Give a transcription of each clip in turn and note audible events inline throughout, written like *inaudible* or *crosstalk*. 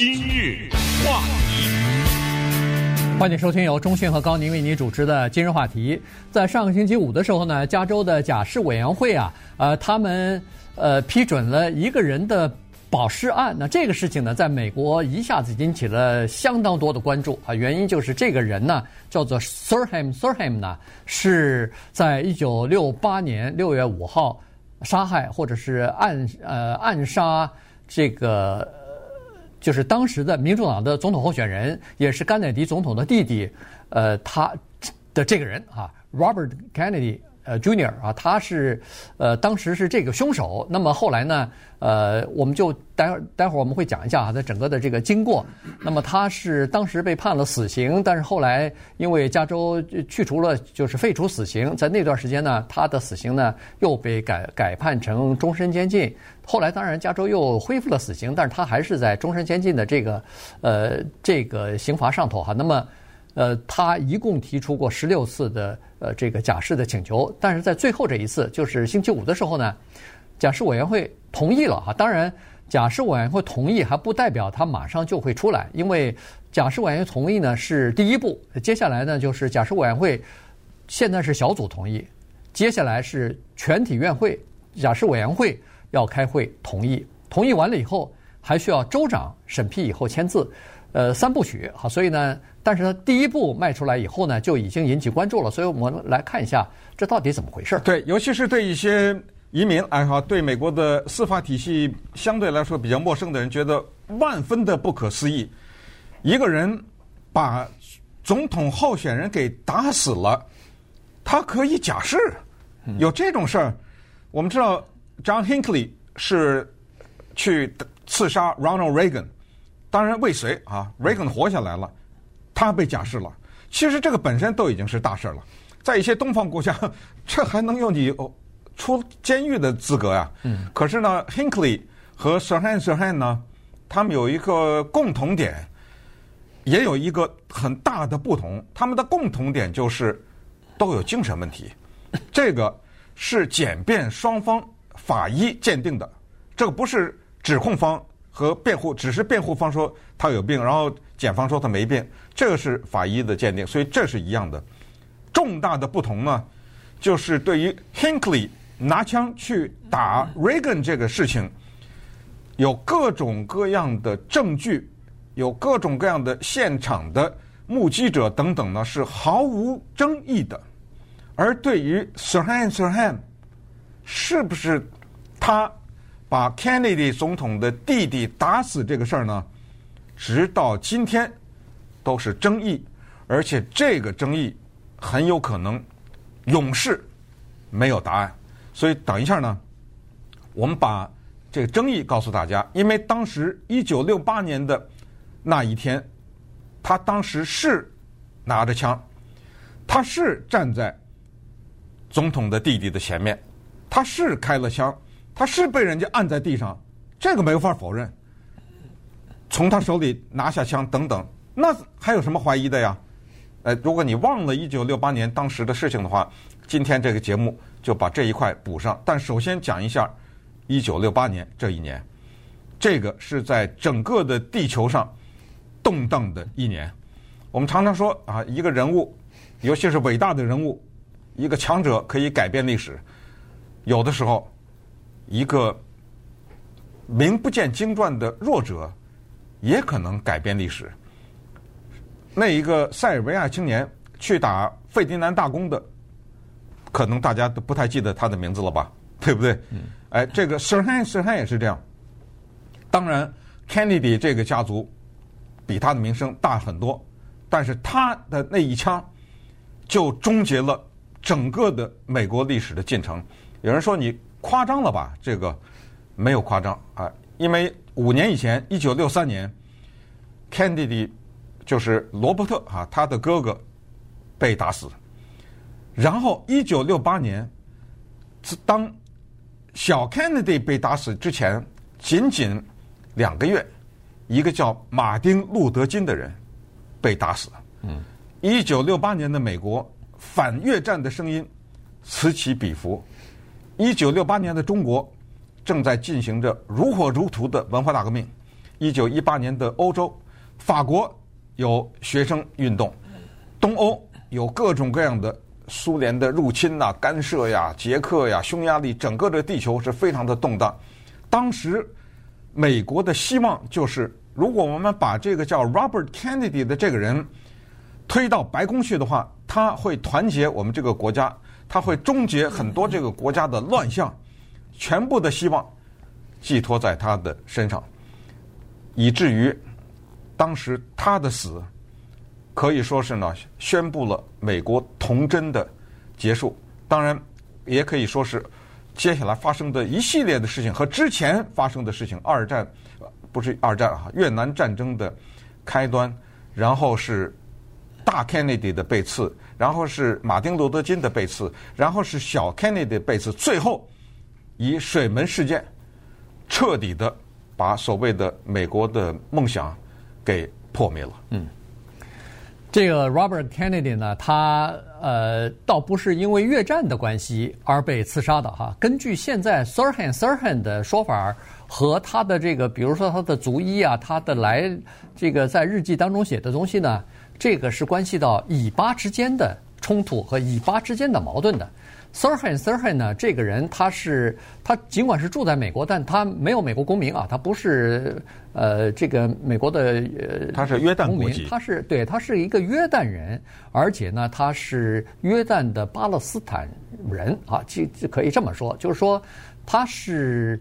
今日话题，欢迎收听由中讯和高宁为您主持的今日话题。在上个星期五的时候呢，加州的假释委员会啊，呃，他们呃批准了一个人的保释案。那这个事情呢，在美国一下子引起了相当多的关注啊。原因就是这个人呢，叫做 Sirham Sirham 呢，是在一九六八年六月五号杀害或者是暗呃暗杀这个。就是当时的民主党的总统候选人，也是甘乃迪总统的弟弟，呃，他的这个人啊，Robert Kennedy。呃，Junior 啊，他是呃，当时是这个凶手。那么后来呢，呃，我们就待会儿待会儿我们会讲一下啊，他整个的这个经过。那么他是当时被判了死刑，但是后来因为加州去除了，就是废除死刑，在那段时间呢，他的死刑呢又被改改判成终身监禁。后来当然加州又恢复了死刑，但是他还是在终身监禁的这个呃这个刑罚上头哈。那么。呃，他一共提出过十六次的呃这个假释的请求，但是在最后这一次，就是星期五的时候呢，假释委员会同意了哈。当然，假释委员会同意还不代表他马上就会出来，因为假释委员会同意呢是第一步，接下来呢就是假释委员会现在是小组同意，接下来是全体院会假释委员会要开会同意，同意完了以后还需要州长审批以后签字，呃三部曲好，所以呢。但是他第一部迈出来以后呢，就已经引起关注了。所以我们来看一下，这到底怎么回事？对，尤其是对一些移民哎哈、对美国的司法体系相对来说比较陌生的人，觉得万分的不可思议。一个人把总统候选人给打死了，他可以假释？有这种事儿？我们知道，John Hinckley 是去刺杀 Ronald Reagan，当然未遂啊，Reagan 活下来了。他被假释了，其实这个本身都已经是大事了，在一些东方国家，*laughs* 这还能有你出监狱的资格呀？嗯。可是呢，Hinckley 和 Sirhan Sirhan 呢，他们有一个共同点，也有一个很大的不同。他们的共同点就是都有精神问题，*laughs* 这个是检辩双方法医鉴定的，这个不是指控方和辩护，只是辩护方说他有病，然后。检方说他没病，这个是法医的鉴定，所以这是一样的。重大的不同呢，就是对于 Hinckley 拿枪去打 Reagan 这个事情，有各种各样的证据，有各种各样的现场的目击者等等呢，是毫无争议的。而对于 Sirhan Sirhan，是不是他把 Kennedy 总统的弟弟打死这个事儿呢？直到今天都是争议，而且这个争议很有可能永世没有答案。所以等一下呢，我们把这个争议告诉大家。因为当时一九六八年的那一天，他当时是拿着枪，他是站在总统的弟弟的前面，他是开了枪，他是被人家按在地上，这个没法否认。从他手里拿下枪等等，那还有什么怀疑的呀？呃，如果你忘了一九六八年当时的事情的话，今天这个节目就把这一块补上。但首先讲一下一九六八年这一年，这个是在整个的地球上动荡的一年。我们常常说啊，一个人物，尤其是伟大的人物，一个强者可以改变历史。有的时候，一个名不见经传的弱者。也可能改变历史。那一个塞尔维亚青年去打费迪南大公的，可能大家都不太记得他的名字了吧？*laughs* 对不对？嗯。哎，这个 Sirhan Sirhan 也是这样。当然，Kennedy 这个家族比他的名声大很多，但是他的那一枪就终结了整个的美国历史的进程。有人说你夸张了吧？这个没有夸张啊，因为。五年以前，一九六三年，Kennedy 就是罗伯特啊，他的哥哥被打死。然后一九六八年，当小 Kennedy 被打死之前，仅仅两个月，一个叫马丁路德金的人被打死。嗯，一九六八年的美国反越战的声音此起彼伏。一九六八年的中国。正在进行着如火如荼的文化大革命，一九一八年的欧洲，法国有学生运动，东欧有各种各样的苏联的入侵呐、干涉呀、捷克呀、匈牙利，整个的地球是非常的动荡。当时美国的希望就是，如果我们把这个叫 Robert Kennedy 的这个人推到白宫去的话，他会团结我们这个国家，他会终结很多这个国家的乱象，全部的希望。寄托在他的身上，以至于当时他的死可以说是呢，宣布了美国童真的结束。当然，也可以说是接下来发生的一系列的事情和之前发生的事情，二战不是二战啊，越南战争的开端，然后是大 Kennedy 的被刺，然后是马丁路德金的被刺，然后是小 Kennedy 的被刺，最后以水门事件。彻底的把所谓的美国的梦想给破灭了。嗯，这个 Robert Kennedy 呢，他呃倒不是因为越战的关系而被刺杀的哈。根据现在 Sirhan Sirhan 的说法和他的这个，比如说他的族医啊，他的来这个在日记当中写的东西呢，这个是关系到以巴之间的冲突和以巴之间的矛盾的。Sirhan Sirhan 呢，这个人他是他尽管是住在美国，但他没有美国公民啊，他不是呃这个美国的呃，他是约旦公民，他是对，他是一个约旦人，而且呢，他是约旦的巴勒斯坦人。啊，就就可以这么说，就是说他是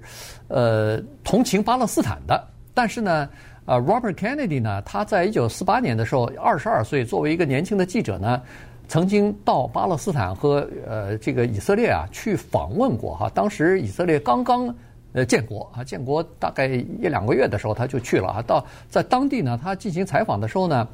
呃同情巴勒斯坦的，但是呢，呃，Robert Kennedy 呢，他在一九四八年的时候，二十二岁，作为一个年轻的记者呢。曾经到巴勒斯坦和呃这个以色列啊去访问过哈，当时以色列刚刚呃建国啊，建国大概一两个月的时候他就去了啊，到在当地呢，他进行采访的时候呢，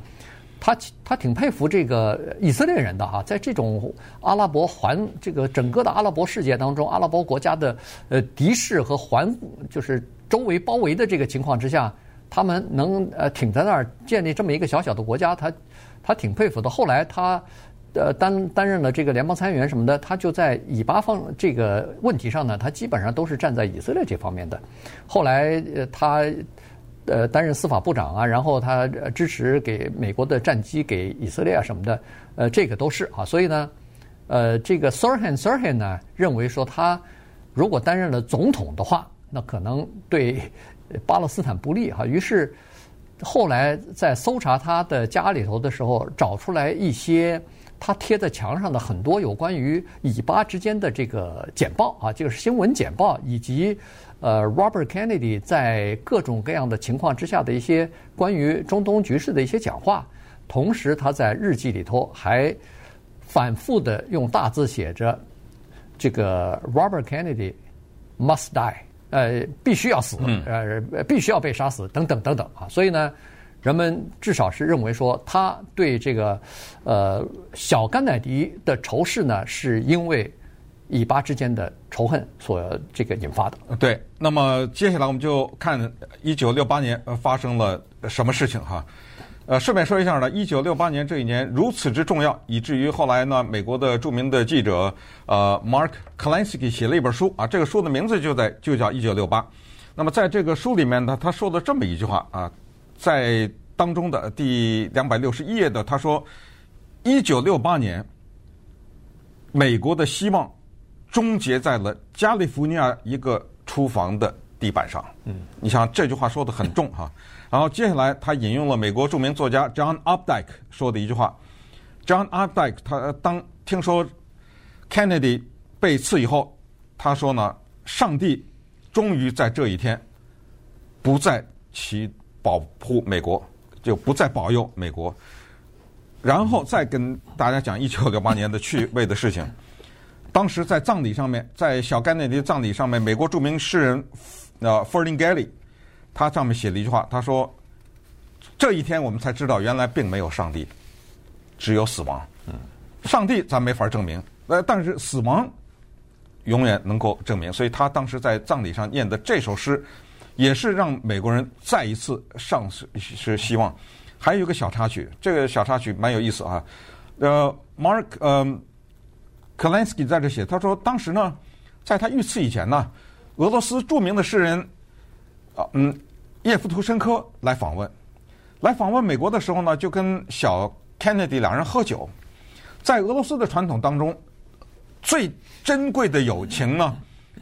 他他挺佩服这个以色列人的哈，在这种阿拉伯环这个整个的阿拉伯世界当中，阿拉伯国家的呃敌视和环就是周围包围的这个情况之下，他们能呃挺在那儿建立这么一个小小的国家，他他挺佩服的。后来他。呃，担担任了这个联邦参议员什么的，他就在以巴方这个问题上呢，他基本上都是站在以色列这方面的。后来，呃，他呃担任司法部长啊，然后他支持给美国的战机给以色列啊什么的，呃，这个都是啊。所以呢，呃，这个 Sirhan Sirhan 呢认为说，他如果担任了总统的话，那可能对巴勒斯坦不利哈。于是后来在搜查他的家里头的时候，找出来一些。他贴在墙上的很多有关于以巴之间的这个简报啊，这个是新闻简报，以及呃 Robert Kennedy 在各种各样的情况之下的一些关于中东局势的一些讲话。同时，他在日记里头还反复的用大字写着这个 Robert Kennedy must die，呃，必须要死，呃，必须要被杀死，等等等等啊。所以呢。人们至少是认为说，他对这个，呃，小甘乃迪的仇视呢，是因为以巴之间的仇恨所这个引发的。对，那么接下来我们就看一九六八年发生了什么事情哈。呃，顺便说一下呢，一九六八年这一年如此之重要，以至于后来呢，美国的著名的记者呃，Mark Klansky 写了一本书啊，这个书的名字就在就叫一九六八。那么在这个书里面呢，他说了这么一句话啊。在当中的第两百六十一页的，他说：“一九六八年，美国的希望终结在了加利福尼亚一个厨房的地板上。”嗯，你想这句话说的很重哈。然后接下来他引用了美国著名作家 John Updike 说的一句话：“John Updike 他当听说 Kennedy 被刺以后，他说呢，上帝终于在这一天不再其。”保护美国，就不再保佑美国，然后再跟大家讲一九六八年的趣味的事情。*laughs* 当时在葬礼上面，在小甘乃迪葬礼上面，美国著名诗人呃 Ferlinghetti，他上面写了一句话，他说：“这一天我们才知道，原来并没有上帝，只有死亡。嗯，上帝咱没法证明，呃，但是死亡永远能够证明。所以他当时在葬礼上念的这首诗。”也是让美国人再一次丧失希望。还有一个小插曲，这个小插曲蛮有意思啊。呃，Mark 呃，Klansky 在这写，他说当时呢，在他遇刺以前呢，俄罗斯著名的诗人啊，嗯，叶夫图申科来访问，来访问美国的时候呢，就跟小 Kennedy 两人喝酒。在俄罗斯的传统当中，最珍贵的友情呢，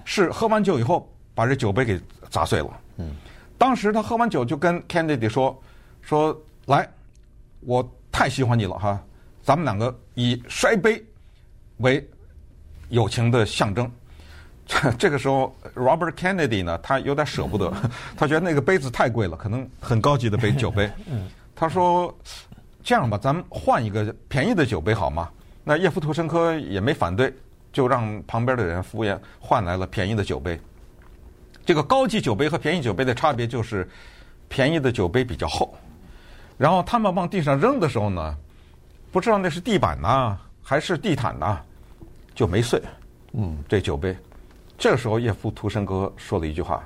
是喝完酒以后把这酒杯给砸碎了。嗯，当时他喝完酒就跟 Kennedy 说：“说来，我太喜欢你了哈，咱们两个以摔杯为友情的象征。”这 *laughs* 这个时候，Robert Kennedy 呢，他有点舍不得，*laughs* 他觉得那个杯子太贵了，可能很高级的杯 *laughs* 酒杯。他说：“这样吧，咱们换一个便宜的酒杯好吗？”那叶夫图申科也没反对，就让旁边的人服务员换来了便宜的酒杯。这个高级酒杯和便宜酒杯的差别就是，便宜的酒杯比较厚，然后他们往地上扔的时候呢，不知道那是地板呐还是地毯呐，就没碎。嗯，这酒杯。这个时候，叶夫图申哥说了一句话，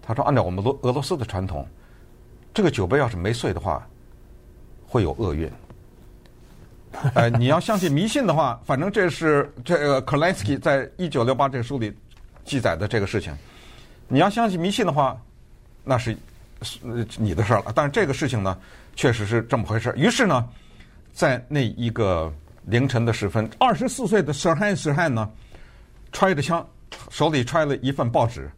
他说：“按照我们俄俄罗斯的传统，这个酒杯要是没碎的话，会有厄运。呃，*laughs* 你要相信迷信的话，反正这是这个 Kurlansky 在一九六八这个书里记载的这个事情。你要相信迷信的话，那是你的事儿了。但是这个事情呢，确实是这么回事。于是呢，在那一个凌晨的时分，二十四岁的 Sirhan Sirhan 呢，揣着枪。”手里揣了一份报纸，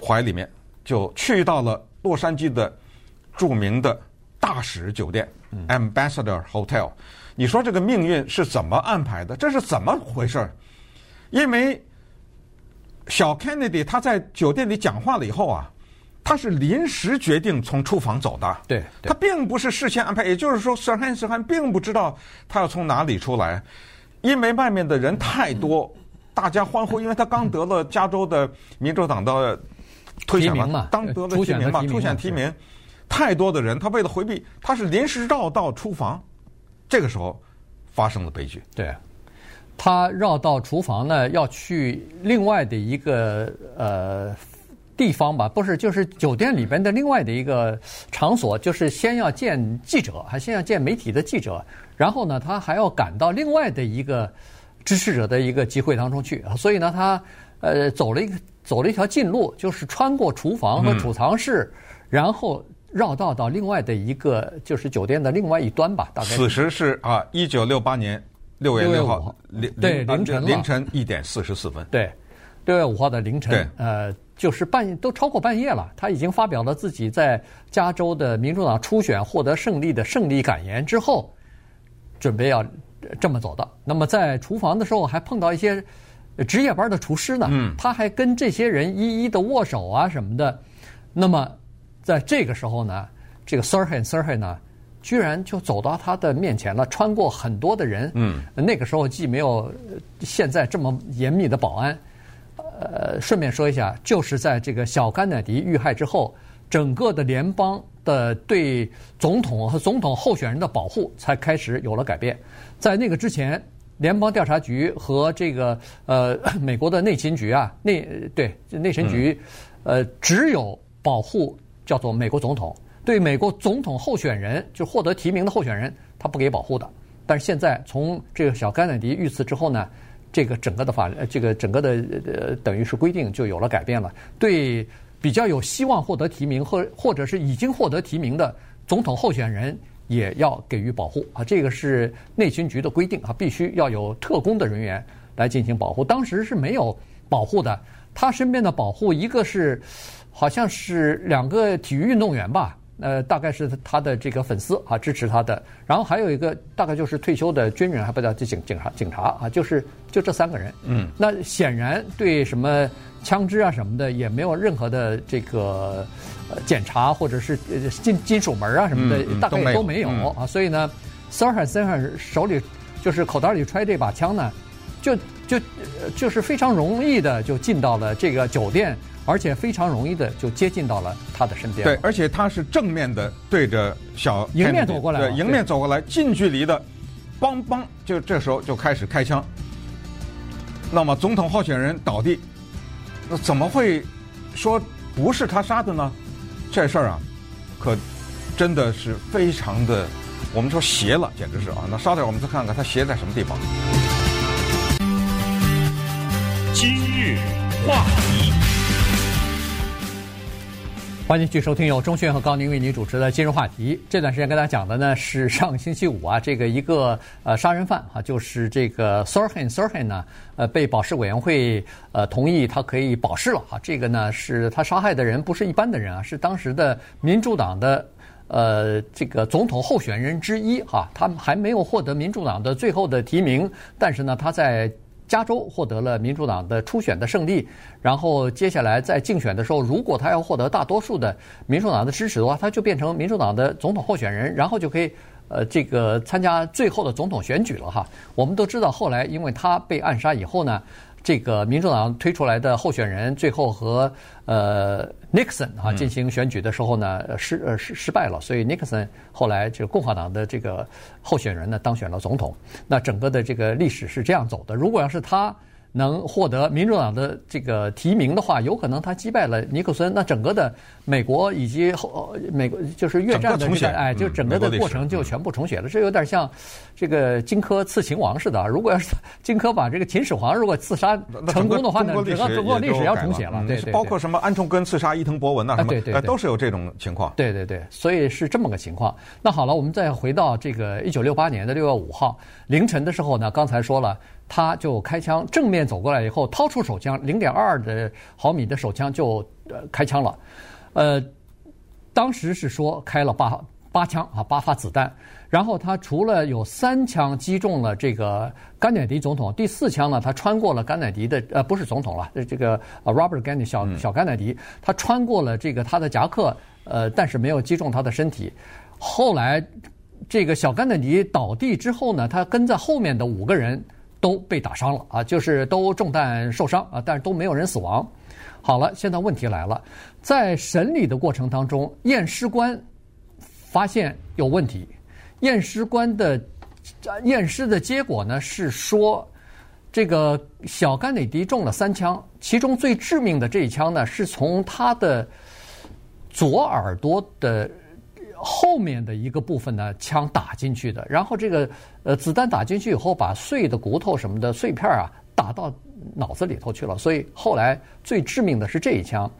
怀里面就去到了洛杉矶的著名的大使酒店 Ambassador Hotel。你说这个命运是怎么安排的？这是怎么回事？因为小 Kennedy 他在酒店里讲话了以后啊，他是临时决定从厨房走的。对，他并不是事先安排。也就是说，Sirhan Sirhan 并不知道他要从哪里出来，因为外面的人太多。大家欢呼，因为他刚得了加州的民主党的推选嘛，当得了提名嘛，初选提名，太多的人，他为了回避，他是临时绕道厨房，这个时候发生了悲剧。对，他绕到厨房呢，要去另外的一个呃地方吧，不是，就是酒店里边的另外的一个场所，就是先要见记者，还先要见媒体的记者，然后呢，他还要赶到另外的一个。支持者的一个集会当中去，所以呢，他呃走了一个走了一条近路，就是穿过厨房和储藏室，嗯、然后绕道到另外的一个就是酒店的另外一端吧。大概此时是啊，一九六八年六月六号凌对凌晨凌晨一点四十四分。对，六月五号的凌晨，呃，就是半夜都超过半夜了。他已经发表了自己在加州的民主党初选获得胜利的胜利感言之后，准备要。这么走的，那么在厨房的时候还碰到一些值夜班的厨师呢，嗯，他还跟这些人一一的握手啊什么的。那么在这个时候呢，这个 Sirhan Sirhan 呢，居然就走到他的面前了，穿过很多的人，嗯，那个时候既没有现在这么严密的保安，呃，顺便说一下，就是在这个小甘乃迪遇害之后，整个的联邦的对总统和总统候选人的保护才开始有了改变。在那个之前，联邦调查局和这个呃美国的内勤局啊，内对内勤局，呃，只有保护叫做美国总统，对美国总统候选人就获得提名的候选人，他不给保护的。但是现在从这个小甘乃迪遇刺之后呢，这个整个的法，这个整个的呃等于是规定就有了改变了，对比较有希望获得提名或或者是已经获得提名的总统候选人。也要给予保护啊，这个是内勤局的规定啊，必须要有特工的人员来进行保护。当时是没有保护的，他身边的保护一个是好像是两个体育运动员吧，呃，大概是他的这个粉丝啊，支持他的。然后还有一个大概就是退休的军人，还不叫警警察警察啊，就是就这三个人。嗯，那显然对什么枪支啊什么的也没有任何的这个。检查或者是金金属门啊什么的，大概都没有啊。所以呢，Sirhan Sirhan 手里就是口袋里揣这把枪呢，就就就是非常容易的就进到了这个酒店，而且非常容易的就接近到了他的身边。对，而且他是正面的对着小迎面走过来，对，迎面走过来，近距离的，梆梆，就这时候就开始开枪。那么总统候选人倒地，那怎么会说不是他杀的呢？这事儿啊，可真的是非常的，我们说邪了，简直是啊！那稍等，我们再看看他邪在什么地方。今日话题，欢迎继续收听由钟迅和高宁为您主持的今日话题。这段时间跟大家讲的呢是 *laughs* 上星期五啊，这个一个呃杀人犯啊，就是这个 Sorhan Sorhan 呢，呃被保释委员会呃同意他可以保释了啊。这个呢是他杀害的人不是一般的人啊，是当时的民主党的呃这个总统候选人之一哈、啊。他还没有获得民主党的最后的提名，但是呢他在。加州获得了民主党的初选的胜利，然后接下来在竞选的时候，如果他要获得大多数的民主党的支持的话，他就变成民主党的总统候选人，然后就可以呃这个参加最后的总统选举了哈。我们都知道，后来因为他被暗杀以后呢。这个民主党推出来的候选人最后和呃 Nixon 啊进行选举的时候呢失呃失失败了，所以 Nixon 后来就共和党的这个候选人呢当选了总统。那整个的这个历史是这样走的。如果要是他。能获得民主党的这个提名的话，有可能他击败了尼克森，那整个的美国以及后美国就是越战的这个哎，就整个的过程就全部重写了。这有点像这个荆轲刺秦王似的。如果要是荆轲把这个秦始皇如果刺杀成功的话呢，整个中国历史要重写了。对对，包括什么安重根刺杀伊藤博文呐，什么对对，都是有这种情况。对对对，所以是这么个情况。那好了，我们再回到这个一九六八年的六月五号凌晨的时候呢，刚才说了。他就开枪，正面走过来以后，掏出手枪，零点二的毫米的手枪就呃开枪了，呃，当时是说开了八八枪啊，八发子弹。然后他除了有三枪击中了这个甘乃迪总统，第四枪呢，他穿过了甘乃迪的呃不是总统了，这个 Robert Kennedy 小小甘乃迪，他穿过了这个他的夹克，呃，但是没有击中他的身体。后来这个小甘乃迪倒地之后呢，他跟在后面的五个人。都被打伤了啊，就是都中弹受伤啊，但是都没有人死亡。好了，现在问题来了，在审理的过程当中，验尸官发现有问题。验尸官的验尸的结果呢是说，这个小甘乃迪中了三枪，其中最致命的这一枪呢是从他的左耳朵的。后面的一个部分呢，枪打进去的，然后这个呃子弹打进去以后，把碎的骨头什么的碎片啊打到脑子里头去了，所以后来最致命的是这一枪。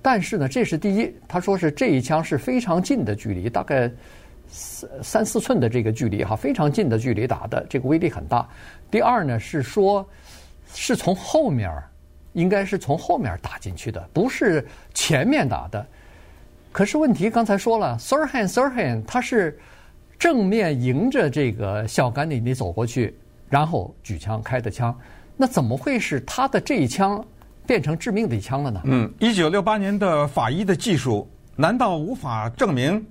但是呢，这是第一，他说是这一枪是非常近的距离，大概三三四寸的这个距离哈，非常近的距离打的，这个威力很大。第二呢是说，是从后面，应该是从后面打进去的，不是前面打的。可是问题刚才说了，Sirhan Sirhan 他是正面迎着这个小甘乃迪走过去，然后举枪开的枪，那怎么会是他的这一枪变成致命的一枪了呢？嗯，一九六八年的法医的技术难道无法证明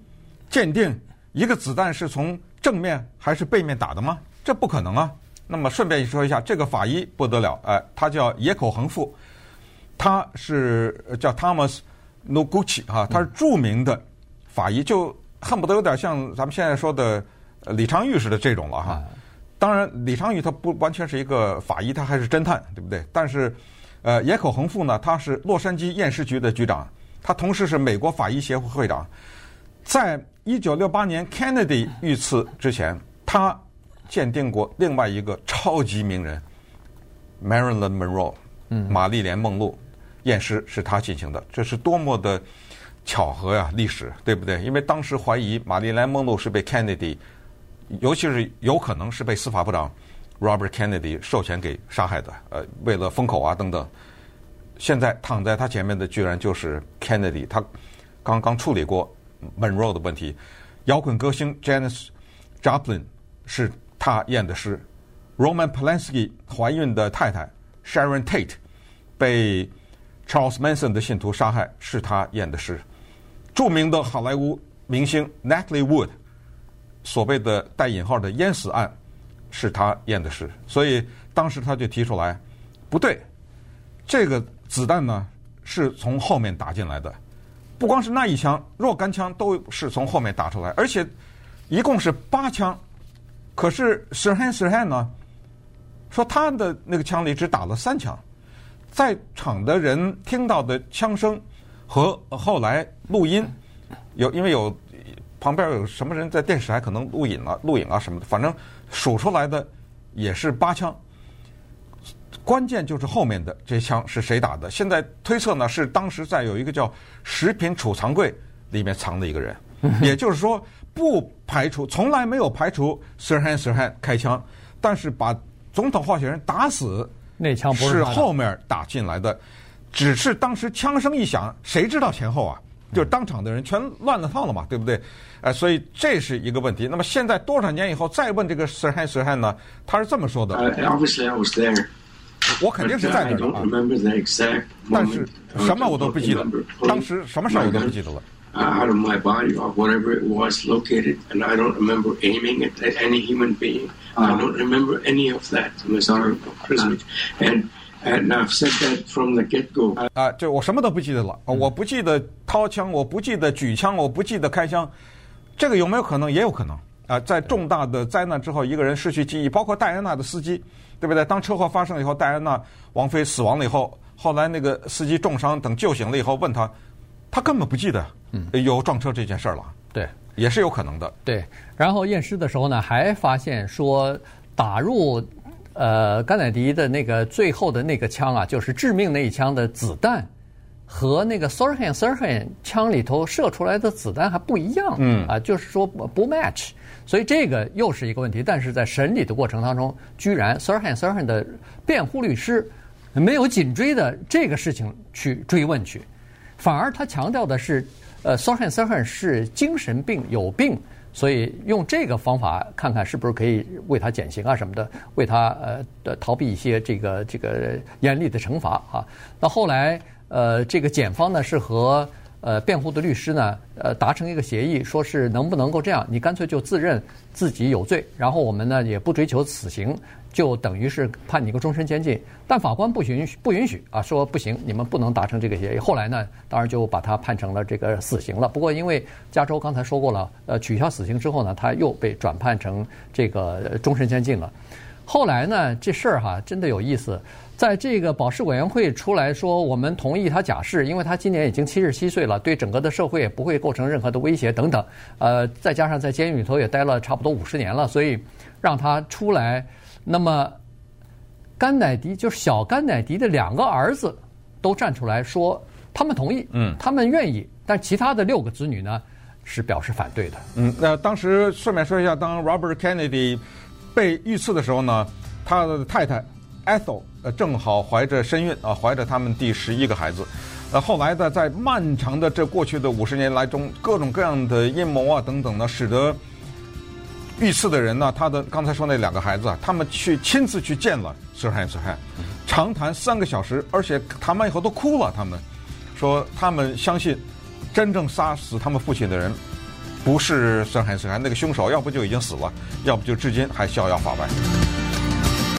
鉴定一个子弹是从正面还是背面打的吗？这不可能啊！那么顺便说一下，这个法医不得了，哎，他叫野口恒富，他是叫 Thomas。Noguchi 哈，他是著名的法医，就恨不得有点像咱们现在说的李昌钰似的这种了哈。当然，李昌钰他不完全是一个法医，他还是侦探，对不对？但是，呃，野口恒富呢，他是洛杉矶验尸局的局长，他同时是美国法医协会会长。在一九六八年 Kennedy 遇刺之前，他鉴定过另外一个超级名人 Marilyn Monroe，嗯，玛丽莲梦露。验尸是他进行的，这是多么的巧合呀！历史对不对？因为当时怀疑玛丽莲梦露是被 Kennedy，尤其是有可能是被司法部长 Robert Kennedy 授权给杀害的。呃，为了封口啊等等。现在躺在他前面的居然就是 Kennedy，他刚刚处理过 Monroe 的问题。摇滚歌星 Janis Joplin 是他验的尸。Roman Polanski 怀孕的太太 Sharon Tate 被 Charles Manson 的信徒杀害是他验的尸，著名的好莱坞明星 Natalie Wood 所谓的带引号的淹死案是他验的尸，所以当时他就提出来，不对，这个子弹呢是从后面打进来的，不光是那一枪，若干枪都是从后面打出来，而且一共是八枪，可是 Sirhan Sirhan 呢说他的那个枪里只打了三枪。在场的人听到的枪声和后来录音有，因为有旁边有什么人在电视台可能录影了、录影啊什么的，反正数出来的也是八枪。关键就是后面的这枪是谁打的？现在推测呢是当时在有一个叫食品储藏柜里面藏的一个人，*laughs* 也就是说不排除从来没有排除 Sirhan Sirhan 开枪，但是把总统候选人打死那枪不是，是后面打进来的，只是当时枪声一响，谁知道前后啊？就是当场的人全乱了套了嘛，对不对？呃，所以这是一个问题。那么现在多少年以后再问这个 Sirhan Sirhan 呢？他是这么说的。Obviously, I was there. 我肯定是在那儿啊。但是什么我都不记得，当时什么事儿我都不记得了。Out of my body or whatever it was located, and I don't remember aiming it at any human being. I don't remember any of that, Mr. President. And and I've said that from the get go. 啊，就我什么都不记得了。我不记得掏枪，我不记得举枪，我不记得开枪。这个有没有可能？也有可能啊！在重大的灾难之后，一个人失去记忆，包括戴安娜的司机，对不对？当车祸发生以后，戴安娜王妃死亡了以后，后来那个司机重伤，等救醒了以后，问他，他根本不记得有撞车这件事儿了。对，也是有可能的。对，然后验尸的时候呢，还发现说打入呃甘乃迪的那个最后的那个枪啊，就是致命那一枪的子弹。和那个 Sirhan Sirhan 枪里头射出来的子弹还不一样，嗯啊，就是说不 match，所以这个又是一个问题。但是在审理的过程当中，居然 Sirhan Sirhan 的辩护律师没有紧追的这个事情去追问去，反而他强调的是，呃，sorry Sirhan 是精神病有病，所以用这个方法看看是不是可以为他减刑啊什么的，为他呃逃避一些这个这个严厉的惩罚啊。那后来。呃，这个检方呢是和呃辩护的律师呢呃达成一个协议，说是能不能够这样，你干脆就自认自己有罪，然后我们呢也不追求死刑，就等于是判你个终身监禁。但法官不允许，不允许啊，说不行，你们不能达成这个协议。后来呢，当然就把他判成了这个死刑了。不过因为加州刚才说过了，呃，取消死刑之后呢，他又被转判成这个终身监禁了。后来呢，这事儿哈真的有意思。在这个保释委员会出来说，我们同意他假释，因为他今年已经七十七岁了，对整个的社会也不会构成任何的威胁等等。呃，再加上在监狱里头也待了差不多五十年了，所以让他出来。那么，甘乃迪就是小甘乃迪的两个儿子都站出来说，他们同意，嗯，他们愿意，但其他的六个子女呢是表示反对的。嗯，那当时顺便说一下，当 Robert Kennedy 被遇刺的时候呢，他的太太 Ethel。呃，正好怀着身孕啊，怀着他们第十一个孩子。呃，后来呢，在漫长的这过去的五十年来中，各种各样的阴谋啊等等呢，使得遇刺的人呢，他的刚才说那两个孩子啊，他们去亲自去见了 Sirhan Sirhan，长谈三个小时，而且谈完以后都哭了。他们说，他们相信真正杀死他们父亲的人不是孙海那个凶手要不就已经死了，要不就至今还逍遥法外。